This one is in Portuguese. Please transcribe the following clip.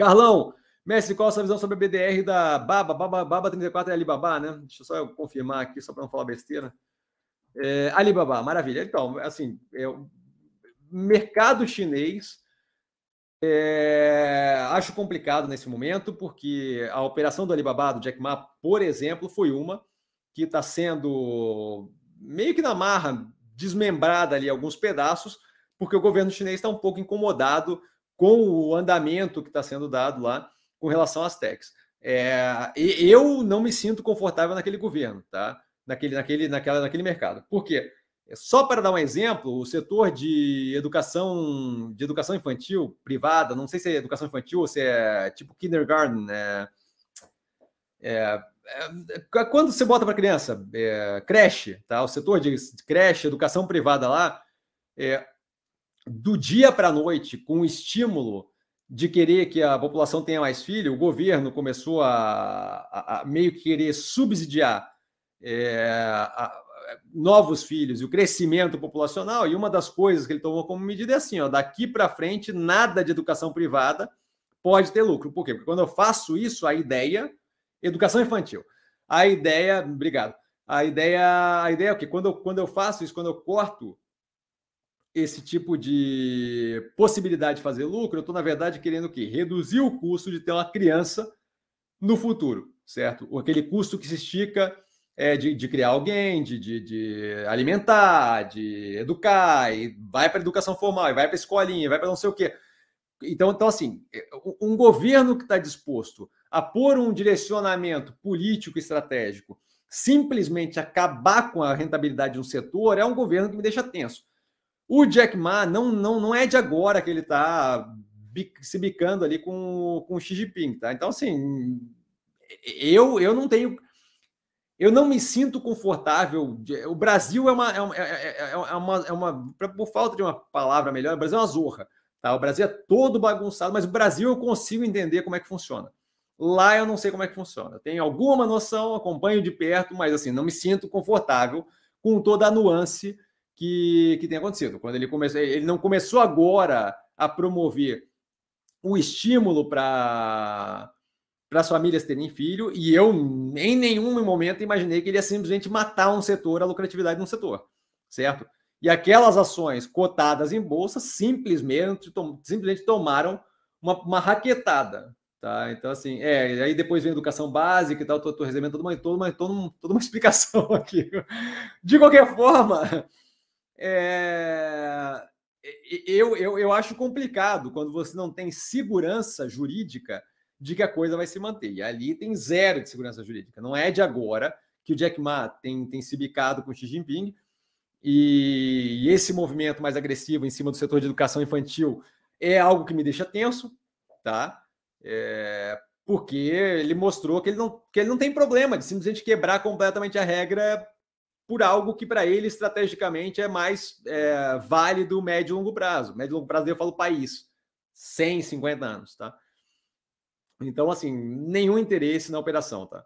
Carlão, Mestre, qual a sua visão sobre a BDR da Baba? Baba, Baba 34 é Alibaba, né? Deixa eu só confirmar aqui, só para não falar besteira. É, Alibaba, maravilha. Então, assim, é, mercado chinês é, acho complicado nesse momento, porque a operação do Alibaba, do Jack Ma, por exemplo, foi uma que está sendo meio que na marra, desmembrada ali alguns pedaços, porque o governo chinês está um pouco incomodado com o andamento que está sendo dado lá com relação às techs. É, eu não me sinto confortável naquele governo, tá? Naquele, naquele, naquela, naquele mercado. Por quê? Só para dar um exemplo, o setor de educação de educação infantil privada, não sei se é educação infantil ou se é tipo kindergarten, é, é, é quando você bota para criança, é, creche, tá? O setor de creche, educação privada lá, é, do dia para a noite, com o estímulo de querer que a população tenha mais filho, o governo começou a, a, a meio que querer subsidiar é, a, novos filhos e o crescimento populacional. E uma das coisas que ele tomou como medida é assim: ó, daqui para frente, nada de educação privada pode ter lucro. Por quê? Porque quando eu faço isso, a ideia, educação infantil, a ideia, obrigado. A ideia, a ideia é o quê? Quando eu, quando eu faço isso, quando eu corto esse tipo de possibilidade de fazer lucro, eu estou, na verdade, querendo o quê? Reduzir o custo de ter uma criança no futuro, certo? Aquele custo que se estica é, de, de criar alguém, de, de, de, alimentar, de educar, e vai para a educação formal, e vai para a escolinha, vai para não sei o quê. Então, então assim, é, um governo que está disposto a pôr um direcionamento político estratégico, simplesmente acabar com a rentabilidade de um setor, é um governo que me deixa tenso. O Jack Ma não, não, não é de agora que ele está se bicando ali com, com o Xi Jinping, tá? Então, assim, eu, eu não tenho eu não me sinto confortável. O Brasil é uma, é, uma, é, é uma, é uma, por falta de uma palavra melhor, o Brasil é uma zorra. Tá? O Brasil é todo bagunçado, mas o Brasil eu consigo entender como é que funciona. Lá eu não sei como é que funciona. Tenho alguma noção, acompanho de perto, mas assim, não me sinto confortável com toda a nuance que, que tem acontecido. Quando ele começou, ele não começou agora a promover o estímulo para para as famílias terem filho, e eu em nenhum momento imaginei que ele ia simplesmente matar um setor, a lucratividade de um setor, certo? E aquelas ações cotadas em bolsa simplesmente, tom, simplesmente tomaram uma, uma, raquetada, tá? Então, assim, é, aí depois vem educação básica e tal, tô, tô recebendo toda uma, toda, uma, toda, uma, toda uma explicação aqui. De qualquer forma, é, eu, eu, eu acho complicado quando você não tem segurança jurídica de que a coisa vai se manter. E ali tem zero de segurança jurídica. Não é de agora que o Jack Ma tem, tem se bicado com o Xi Jinping e, esse movimento mais agressivo em cima do setor de educação infantil é algo que me deixa tenso, tá? É, porque ele mostrou que ele, não, que ele não tem problema de simplesmente quebrar completamente a regra por algo que para ele estrategicamente é mais é, válido médio e longo prazo. Médio e longo prazo eu falo país, 150 anos, tá? Então, assim, nenhum interesse na operação, tá?